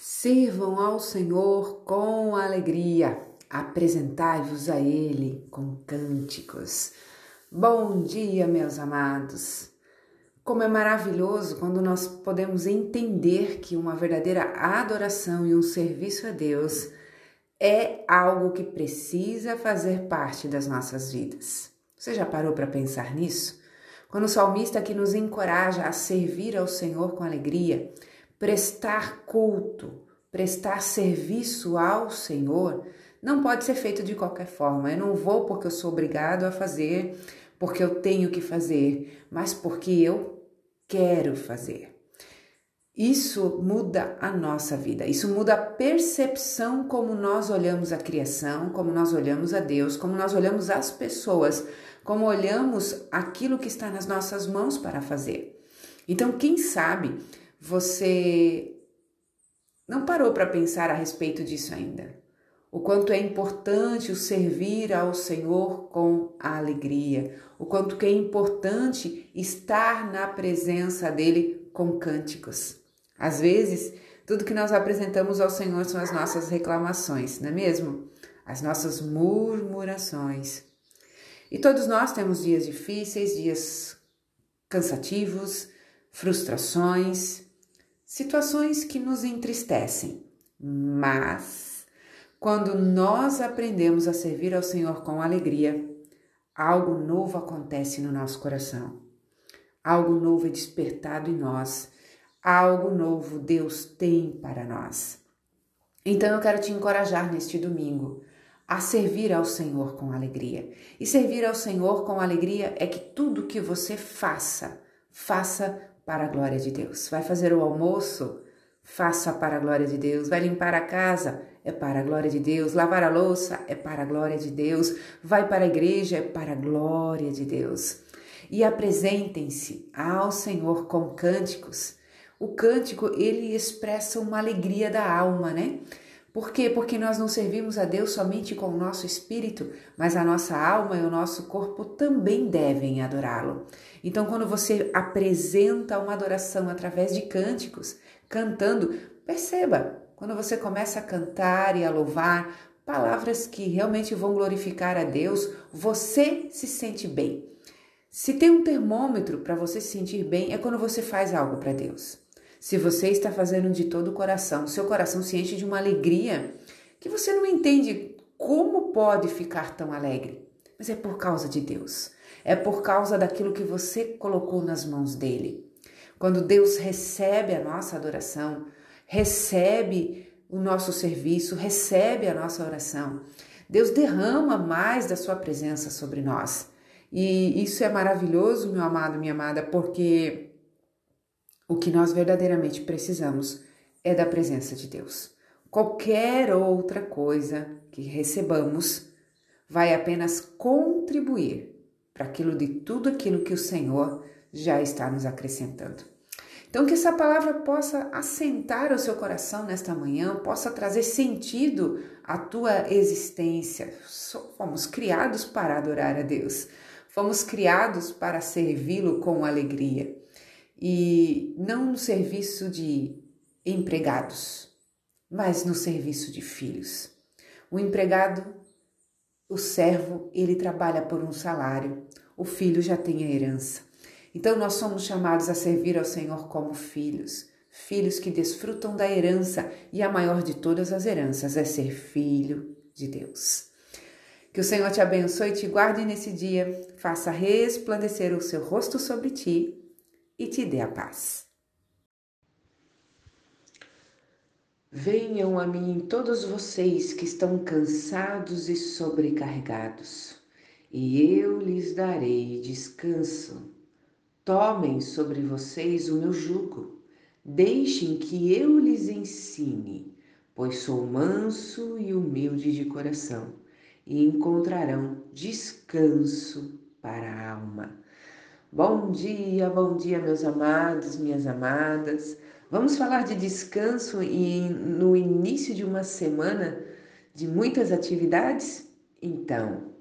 Sirvam ao Senhor com alegria, apresentai-vos a Ele com cânticos. Bom dia, meus amados. Como é maravilhoso quando nós podemos entender que uma verdadeira adoração e um serviço a Deus é algo que precisa fazer parte das nossas vidas. Você já parou para pensar nisso? Quando o salmista aqui nos encoraja a servir ao Senhor com alegria, prestar culto, prestar serviço ao Senhor, não pode ser feito de qualquer forma. Eu não vou porque eu sou obrigado a fazer, porque eu tenho que fazer, mas porque eu quero fazer. Isso muda a nossa vida, isso muda a percepção como nós olhamos a criação, como nós olhamos a Deus, como nós olhamos as pessoas, como olhamos aquilo que está nas nossas mãos para fazer. Então, quem sabe você não parou para pensar a respeito disso ainda? O quanto é importante o servir ao Senhor com alegria, o quanto que é importante estar na presença dele com cânticos. Às vezes, tudo que nós apresentamos ao Senhor são as nossas reclamações, não é mesmo? As nossas murmurações. E todos nós temos dias difíceis, dias cansativos, frustrações, situações que nos entristecem, mas quando nós aprendemos a servir ao Senhor com alegria, algo novo acontece no nosso coração. Algo novo é despertado em nós. Algo novo Deus tem para nós. Então eu quero te encorajar neste domingo a servir ao Senhor com alegria. E servir ao Senhor com alegria é que tudo que você faça, faça para a glória de Deus. Vai fazer o almoço? Faça para a glória de Deus. Vai limpar a casa? É para a glória de Deus. Lavar a louça? É para a glória de Deus. Vai para a igreja? É para a glória de Deus. E apresentem-se ao Senhor com cânticos. O cântico, ele expressa uma alegria da alma, né? Por quê? Porque nós não servimos a Deus somente com o nosso espírito, mas a nossa alma e o nosso corpo também devem adorá-lo. Então, quando você apresenta uma adoração através de cânticos, cantando, perceba, quando você começa a cantar e a louvar palavras que realmente vão glorificar a Deus, você se sente bem. Se tem um termômetro para você se sentir bem, é quando você faz algo para Deus. Se você está fazendo de todo o coração, seu coração se enche de uma alegria que você não entende como pode ficar tão alegre, mas é por causa de Deus é por causa daquilo que você colocou nas mãos dele. Quando Deus recebe a nossa adoração, recebe o nosso serviço, recebe a nossa oração, Deus derrama mais da sua presença sobre nós. E isso é maravilhoso, meu amado, minha amada, porque o que nós verdadeiramente precisamos é da presença de Deus. Qualquer outra coisa que recebamos vai apenas contribuir para aquilo de tudo aquilo que o Senhor já está nos acrescentando. Então, que essa palavra possa assentar o seu coração nesta manhã, possa trazer sentido à tua existência. Fomos criados para adorar a Deus, fomos criados para servi-lo com alegria e não no serviço de empregados, mas no serviço de filhos. O empregado o servo, ele trabalha por um salário, o filho já tem a herança. Então nós somos chamados a servir ao Senhor como filhos, filhos que desfrutam da herança, e a maior de todas as heranças é ser filho de Deus. Que o Senhor te abençoe e te guarde nesse dia, faça resplandecer o seu rosto sobre ti e te dê a paz. Venham a mim todos vocês que estão cansados e sobrecarregados, e eu lhes darei descanso. Tomem sobre vocês o meu jugo, deixem que eu lhes ensine, pois sou manso e humilde de coração, e encontrarão descanso para a alma. Bom dia, bom dia, meus amados, minhas amadas. Vamos falar de descanso e no início de uma semana de muitas atividades? Então,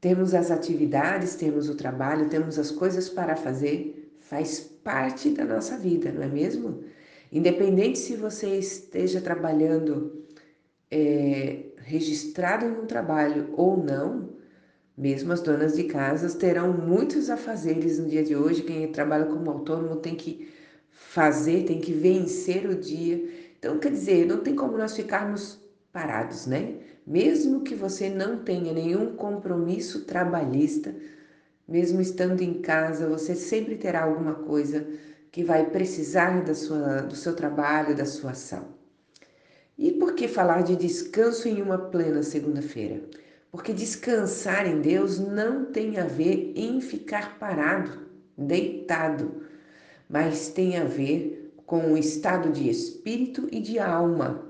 temos as atividades, temos o trabalho, temos as coisas para fazer, faz parte da nossa vida, não é mesmo? Independente se você esteja trabalhando é, registrado em um trabalho ou não, mesmo as donas de casas terão muitos afazeres no dia de hoje. Quem trabalha como autônomo tem que fazer, tem que vencer o dia. Então, quer dizer, não tem como nós ficarmos parados, né? Mesmo que você não tenha nenhum compromisso trabalhista, mesmo estando em casa, você sempre terá alguma coisa que vai precisar da sua, do seu trabalho, da sua ação. E por que falar de descanso em uma plena segunda-feira? Porque descansar em Deus não tem a ver em ficar parado, deitado, mas tem a ver com o estado de espírito e de alma,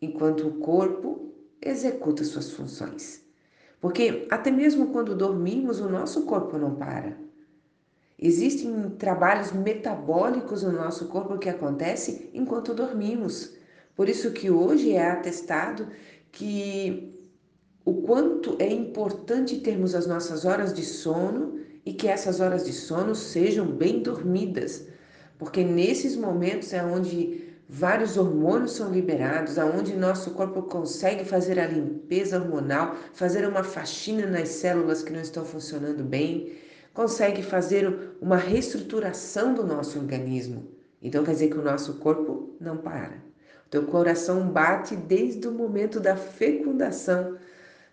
enquanto o corpo executa suas funções. Porque até mesmo quando dormimos, o nosso corpo não para. Existem trabalhos metabólicos no nosso corpo que acontecem enquanto dormimos. Por isso que hoje é atestado que o quanto é importante termos as nossas horas de sono e que essas horas de sono sejam bem dormidas, porque nesses momentos é onde vários hormônios são liberados, aonde nosso corpo consegue fazer a limpeza hormonal, fazer uma faxina nas células que não estão funcionando bem, consegue fazer uma reestruturação do nosso organismo. Então quer dizer que o nosso corpo não para. O teu coração bate desde o momento da fecundação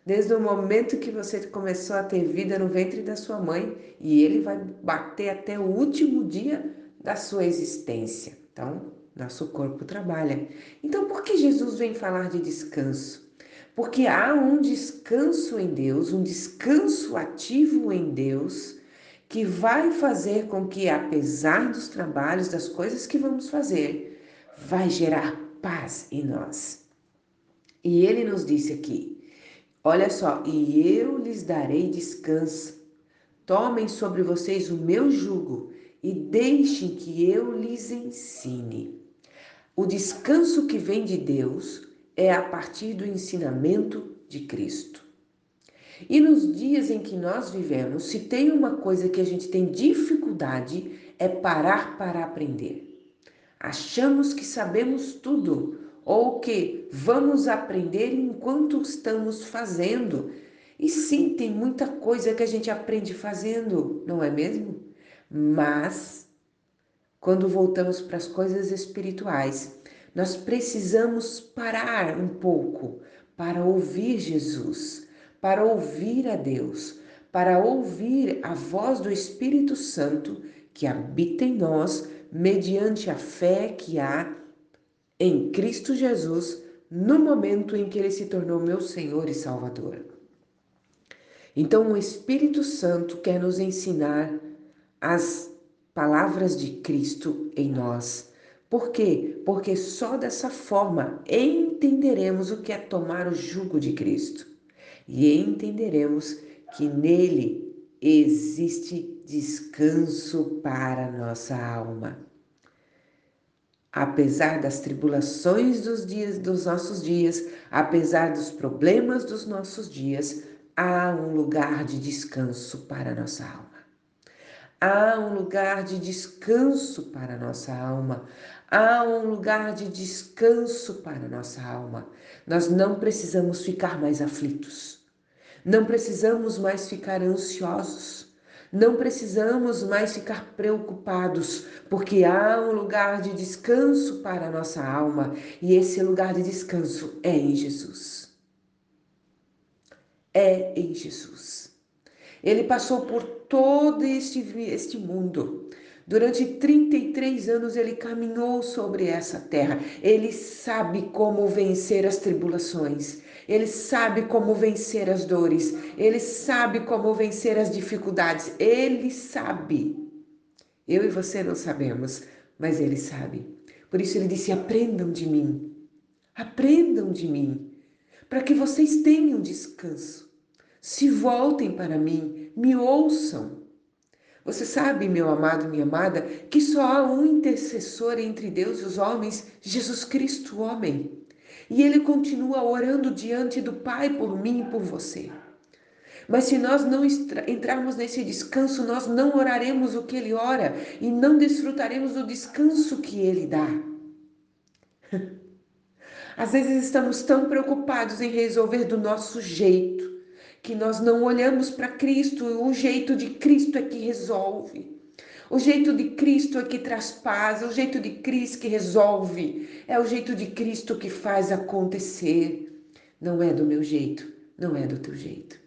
desde o momento que você começou a ter vida no ventre da sua mãe e ele vai bater até o último dia da sua existência. Então, nosso corpo trabalha. Então, por que Jesus vem falar de descanso? Porque há um descanso em Deus, um descanso ativo em Deus, que vai fazer com que, apesar dos trabalhos, das coisas que vamos fazer, vai gerar paz em nós. E ele nos disse aqui: Olha só, e eu lhes darei descanso. Tomem sobre vocês o meu jugo e deixem que eu lhes ensine. O descanso que vem de Deus é a partir do ensinamento de Cristo. E nos dias em que nós vivemos, se tem uma coisa que a gente tem dificuldade, é parar para aprender. Achamos que sabemos tudo, ou que vamos aprender enquanto estamos fazendo. E sim, tem muita coisa que a gente aprende fazendo, não é mesmo? Mas quando voltamos para as coisas espirituais, nós precisamos parar um pouco para ouvir Jesus, para ouvir a Deus, para ouvir a voz do Espírito Santo que habita em nós mediante a fé que há em Cristo Jesus no momento em que ele se tornou meu Senhor e Salvador. Então, o Espírito Santo quer nos ensinar as palavras de Cristo em nós. Por quê? Porque só dessa forma entenderemos o que é tomar o jugo de Cristo e entenderemos que nele existe descanso para nossa alma apesar das tribulações dos dias dos nossos dias, apesar dos problemas dos nossos dias, há um lugar de descanso para a nossa alma. Há um lugar de descanso para a nossa alma. Há um lugar de descanso para a nossa alma. Nós não precisamos ficar mais aflitos. Não precisamos mais ficar ansiosos. Não precisamos mais ficar preocupados, porque há um lugar de descanso para a nossa alma e esse lugar de descanso é em Jesus. É em Jesus. Ele passou por todo este, este mundo. Durante 33 anos ele caminhou sobre essa terra. Ele sabe como vencer as tribulações. Ele sabe como vencer as dores, ele sabe como vencer as dificuldades, ele sabe. Eu e você não sabemos, mas ele sabe. Por isso ele disse: aprendam de mim, aprendam de mim, para que vocês tenham descanso. Se voltem para mim, me ouçam. Você sabe, meu amado, minha amada, que só há um intercessor entre Deus e os homens, Jesus Cristo, homem. E ele continua orando diante do Pai por mim e por você. Mas se nós não entrarmos nesse descanso, nós não oraremos o que ele ora e não desfrutaremos do descanso que ele dá. Às vezes estamos tão preocupados em resolver do nosso jeito que nós não olhamos para Cristo, o jeito de Cristo é que resolve. O jeito de Cristo é que traz paz, é o jeito de Cristo que resolve, é o jeito de Cristo que faz acontecer. Não é do meu jeito, não é do teu jeito.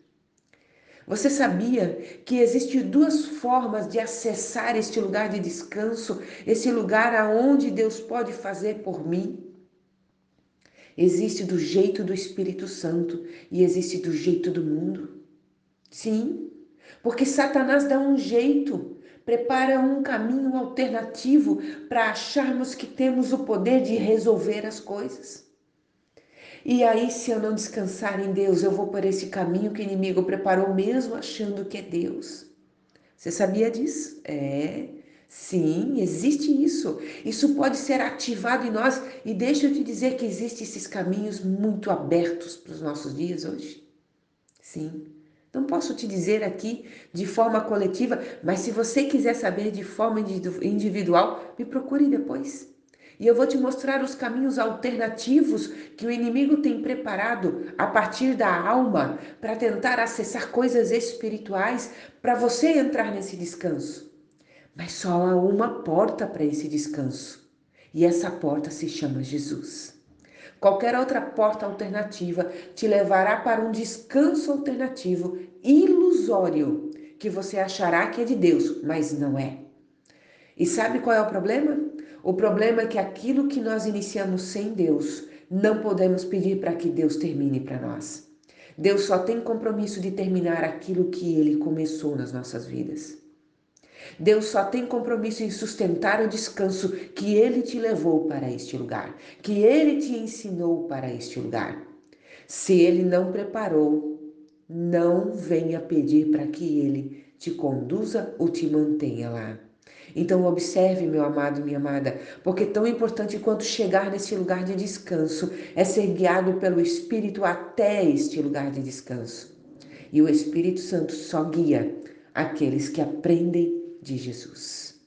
Você sabia que existem duas formas de acessar este lugar de descanso, esse lugar aonde Deus pode fazer por mim? Existe do jeito do Espírito Santo e existe do jeito do mundo. Sim, porque Satanás dá um jeito, prepara um caminho alternativo para acharmos que temos o poder de resolver as coisas. E aí, se eu não descansar em Deus, eu vou por esse caminho que o inimigo preparou, mesmo achando que é Deus. Você sabia disso? É. Sim, existe isso. Isso pode ser ativado em nós. E deixa eu te dizer que existem esses caminhos muito abertos para os nossos dias hoje. Sim. Não posso te dizer aqui de forma coletiva, mas se você quiser saber de forma individual, me procure depois. E eu vou te mostrar os caminhos alternativos que o inimigo tem preparado a partir da alma para tentar acessar coisas espirituais para você entrar nesse descanso. Mas só há uma porta para esse descanso. E essa porta se chama Jesus. Qualquer outra porta alternativa te levará para um descanso alternativo ilusório que você achará que é de Deus, mas não é. E sabe qual é o problema? O problema é que aquilo que nós iniciamos sem Deus, não podemos pedir para que Deus termine para nós. Deus só tem compromisso de terminar aquilo que ele começou nas nossas vidas. Deus só tem compromisso em sustentar o descanso que ele te levou para este lugar, que ele te ensinou para este lugar. Se ele não preparou, não venha pedir para que ele te conduza ou te mantenha lá. Então observe, meu amado e minha amada, porque tão importante quanto chegar nesse lugar de descanso é ser guiado pelo Espírito até este lugar de descanso. E o Espírito Santo só guia aqueles que aprendem de Jesus.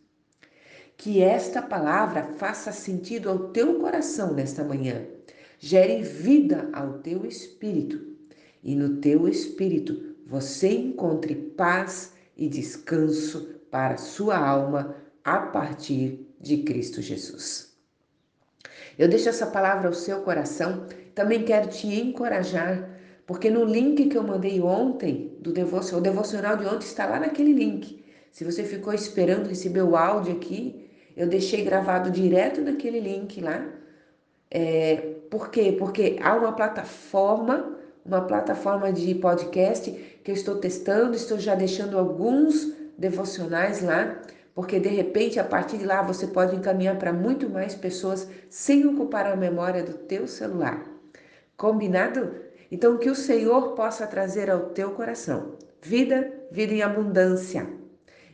Que esta palavra faça sentido ao teu coração nesta manhã, gere vida ao teu espírito e no teu espírito você encontre paz e descanso para a sua alma a partir de Cristo Jesus. Eu deixo essa palavra ao seu coração, também quero te encorajar, porque no link que eu mandei ontem, do devocional, o devocional de ontem está lá naquele link. Se você ficou esperando receber o áudio aqui, eu deixei gravado direto naquele link lá. É, por quê? Porque há uma plataforma, uma plataforma de podcast que eu estou testando, estou já deixando alguns devocionais lá, porque de repente a partir de lá você pode encaminhar para muito mais pessoas sem ocupar a memória do teu celular. Combinado? Então que o Senhor possa trazer ao teu coração vida, vida em abundância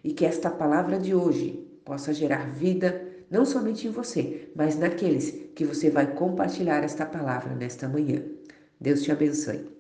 e que esta palavra de hoje possa gerar vida não somente em você, mas naqueles que você vai compartilhar esta palavra nesta manhã. Deus te abençoe.